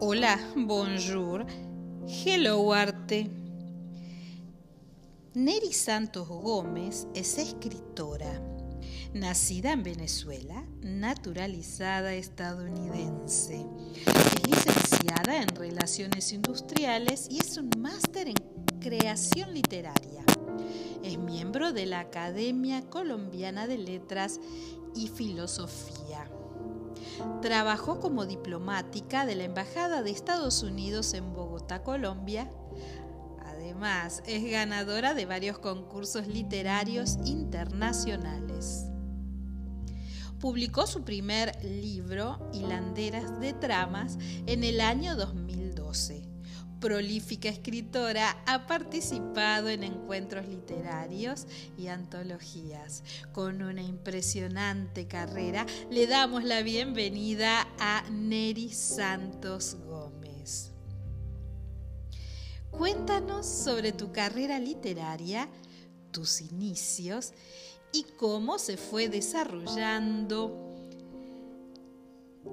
Hola, bonjour, hello arte. Neri Santos Gómez es escritora, nacida en Venezuela, naturalizada estadounidense. Es licenciada en Relaciones Industriales y es un máster en Creación Literaria. Es miembro de la Academia Colombiana de Letras y Filosofía. Trabajó como diplomática de la Embajada de Estados Unidos en Bogotá, Colombia. Además, es ganadora de varios concursos literarios internacionales. Publicó su primer libro, Hilanderas de Tramas, en el año 2012 prolífica escritora, ha participado en encuentros literarios y antologías. Con una impresionante carrera, le damos la bienvenida a Neri Santos Gómez. Cuéntanos sobre tu carrera literaria, tus inicios y cómo se fue desarrollando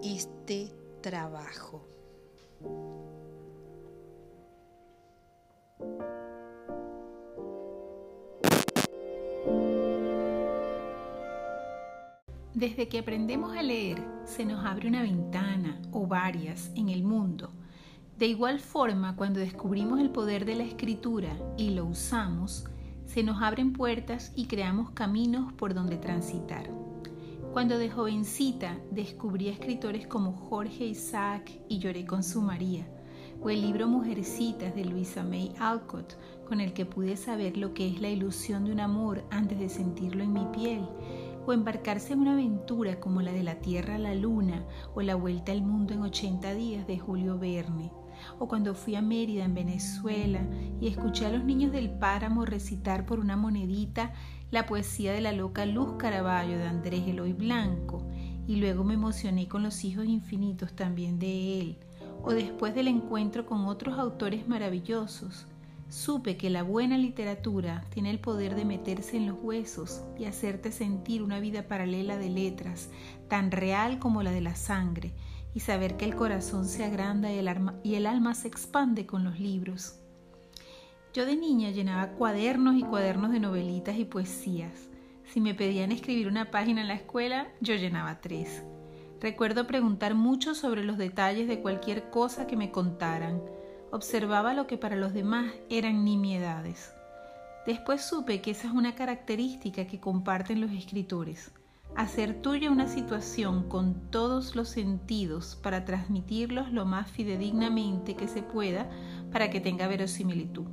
este trabajo. Desde que aprendemos a leer, se nos abre una ventana o varias en el mundo. De igual forma, cuando descubrimos el poder de la escritura y lo usamos, se nos abren puertas y creamos caminos por donde transitar. Cuando de jovencita descubrí escritores como Jorge Isaac y lloré con su María, o el libro Mujercitas de Luisa May Alcott, con el que pude saber lo que es la ilusión de un amor antes de sentirlo en mi piel, o embarcarse en una aventura como la de la Tierra a la Luna o la Vuelta al Mundo en 80 días de Julio Verne, o cuando fui a Mérida en Venezuela y escuché a los niños del páramo recitar por una monedita la poesía de la loca Luz Caraballo de Andrés Eloy Blanco, y luego me emocioné con los hijos infinitos también de él, o después del encuentro con otros autores maravillosos, Supe que la buena literatura tiene el poder de meterse en los huesos y hacerte sentir una vida paralela de letras, tan real como la de la sangre, y saber que el corazón se agranda y el, alma, y el alma se expande con los libros. Yo de niña llenaba cuadernos y cuadernos de novelitas y poesías. Si me pedían escribir una página en la escuela, yo llenaba tres. Recuerdo preguntar mucho sobre los detalles de cualquier cosa que me contaran observaba lo que para los demás eran nimiedades. Después supe que esa es una característica que comparten los escritores, hacer tuya una situación con todos los sentidos para transmitirlos lo más fidedignamente que se pueda para que tenga verosimilitud.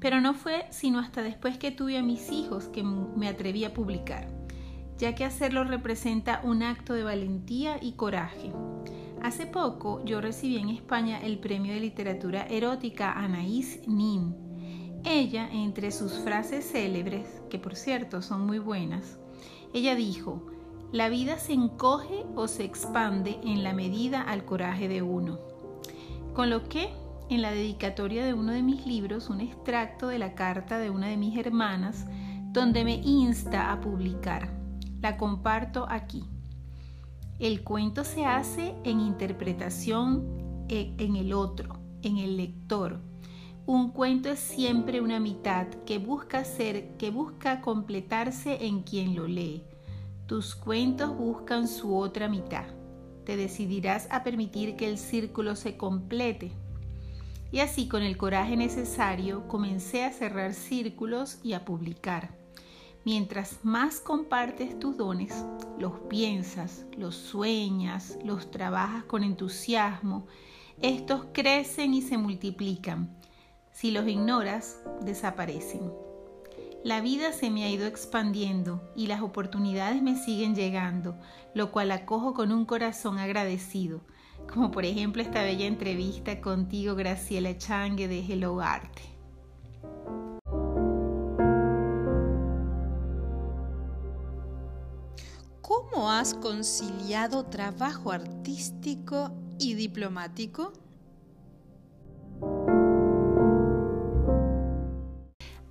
Pero no fue sino hasta después que tuve a mis hijos que me atreví a publicar, ya que hacerlo representa un acto de valentía y coraje, Hace poco yo recibí en España el premio de literatura erótica Anaïs Nin. Ella, entre sus frases célebres, que por cierto son muy buenas, ella dijo, la vida se encoge o se expande en la medida al coraje de uno. Con lo que, en la dedicatoria de uno de mis libros, un extracto de la carta de una de mis hermanas, donde me insta a publicar. La comparto aquí. El cuento se hace en interpretación e, en el otro, en el lector. Un cuento es siempre una mitad que busca ser, que busca completarse en quien lo lee. Tus cuentos buscan su otra mitad. Te decidirás a permitir que el círculo se complete. Y así con el coraje necesario comencé a cerrar círculos y a publicar. Mientras más compartes tus dones, los piensas, los sueñas, los trabajas con entusiasmo, estos crecen y se multiplican. Si los ignoras, desaparecen. La vida se me ha ido expandiendo y las oportunidades me siguen llegando, lo cual acojo con un corazón agradecido, como por ejemplo esta bella entrevista contigo, Graciela Changue de Hello Arte. ¿Cómo has conciliado trabajo artístico y diplomático?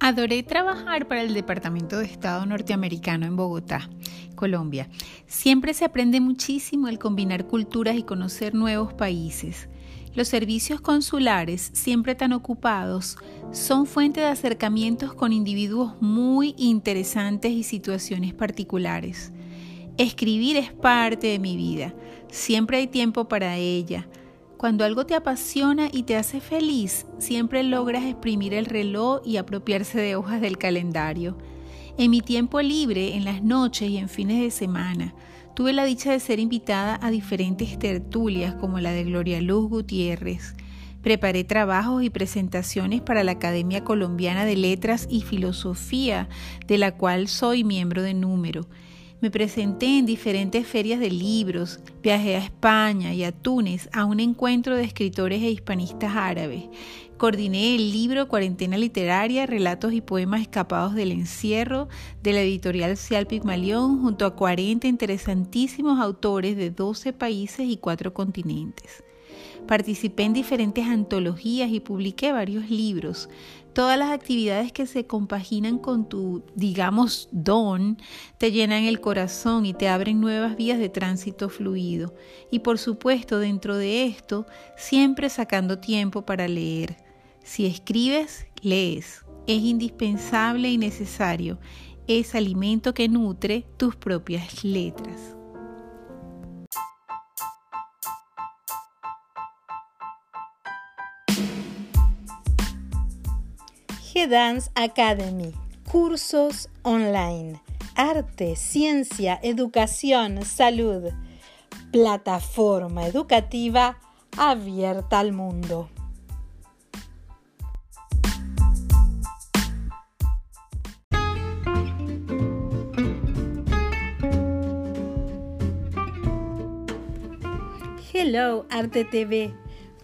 Adoré trabajar para el Departamento de Estado norteamericano en Bogotá, Colombia. Siempre se aprende muchísimo al combinar culturas y conocer nuevos países. Los servicios consulares, siempre tan ocupados, son fuente de acercamientos con individuos muy interesantes y situaciones particulares. Escribir es parte de mi vida, siempre hay tiempo para ella. Cuando algo te apasiona y te hace feliz, siempre logras exprimir el reloj y apropiarse de hojas del calendario. En mi tiempo libre, en las noches y en fines de semana, tuve la dicha de ser invitada a diferentes tertulias como la de Gloria Luz Gutiérrez. Preparé trabajos y presentaciones para la Academia Colombiana de Letras y Filosofía, de la cual soy miembro de número. Me presenté en diferentes ferias de libros, viajé a España y a Túnez a un encuentro de escritores e hispanistas árabes. Coordiné el libro Cuarentena Literaria, Relatos y Poemas Escapados del Encierro de la editorial Cial Pigmalión junto a 40 interesantísimos autores de 12 países y 4 continentes. Participé en diferentes antologías y publiqué varios libros. Todas las actividades que se compaginan con tu, digamos, don, te llenan el corazón y te abren nuevas vías de tránsito fluido. Y por supuesto, dentro de esto, siempre sacando tiempo para leer. Si escribes, lees. Es indispensable y necesario. Es alimento que nutre tus propias letras. G-Dance Academy, cursos online, arte, ciencia, educación, salud, plataforma educativa abierta al mundo. Hello Arte TV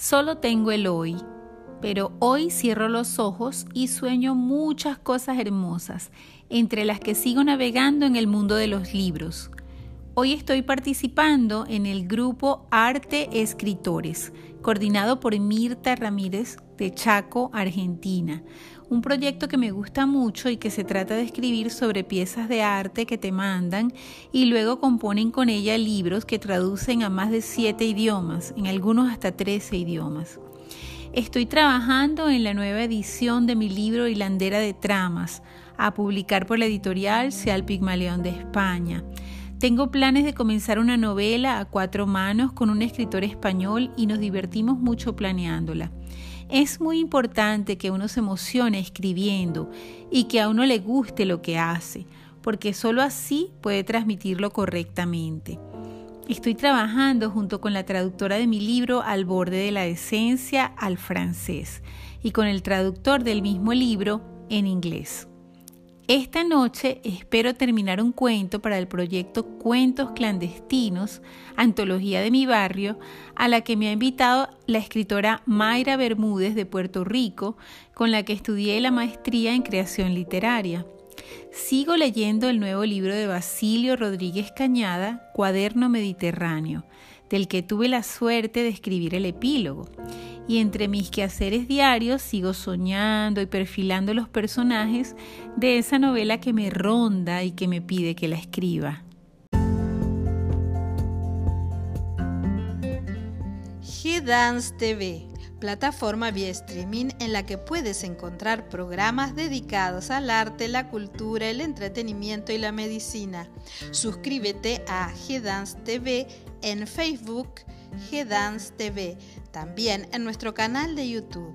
Solo tengo el hoy, pero hoy cierro los ojos y sueño muchas cosas hermosas, entre las que sigo navegando en el mundo de los libros. Hoy estoy participando en el grupo Arte Escritores, coordinado por Mirta Ramírez de Chaco, Argentina, un proyecto que me gusta mucho y que se trata de escribir sobre piezas de arte que te mandan y luego componen con ella libros que traducen a más de siete idiomas, en algunos hasta trece idiomas. Estoy trabajando en la nueva edición de mi libro Hilandera de Tramas, a publicar por la editorial Seal Pigmaleón de España. Tengo planes de comenzar una novela a cuatro manos con un escritor español y nos divertimos mucho planeándola. Es muy importante que uno se emocione escribiendo y que a uno le guste lo que hace, porque solo así puede transmitirlo correctamente. Estoy trabajando junto con la traductora de mi libro Al borde de la esencia al francés y con el traductor del mismo libro en inglés. Esta noche espero terminar un cuento para el proyecto Cuentos Clandestinos, antología de mi barrio, a la que me ha invitado la escritora Mayra Bermúdez de Puerto Rico, con la que estudié la maestría en creación literaria. Sigo leyendo el nuevo libro de Basilio Rodríguez Cañada, Cuaderno Mediterráneo, del que tuve la suerte de escribir el epílogo y entre mis quehaceres diarios sigo soñando y perfilando los personajes de esa novela que me ronda y que me pide que la escriba. G-Dance TV, plataforma vía streaming en la que puedes encontrar programas dedicados al arte, la cultura, el entretenimiento y la medicina. Suscríbete a G-Dance TV en Facebook, G-Dance TV, también en nuestro canal de YouTube.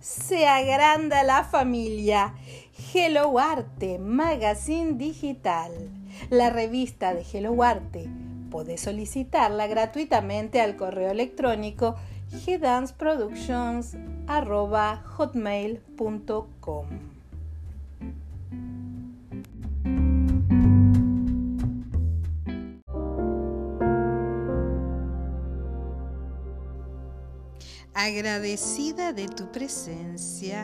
Se agranda la familia. Hello Arte, Magazine Digital. La revista de Hello Arte. Podés solicitarla gratuitamente al correo electrónico arroba hotmail.com. Agradecida de tu presencia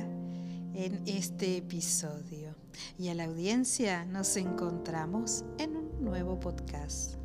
en este episodio y a la audiencia nos encontramos en un nuevo podcast.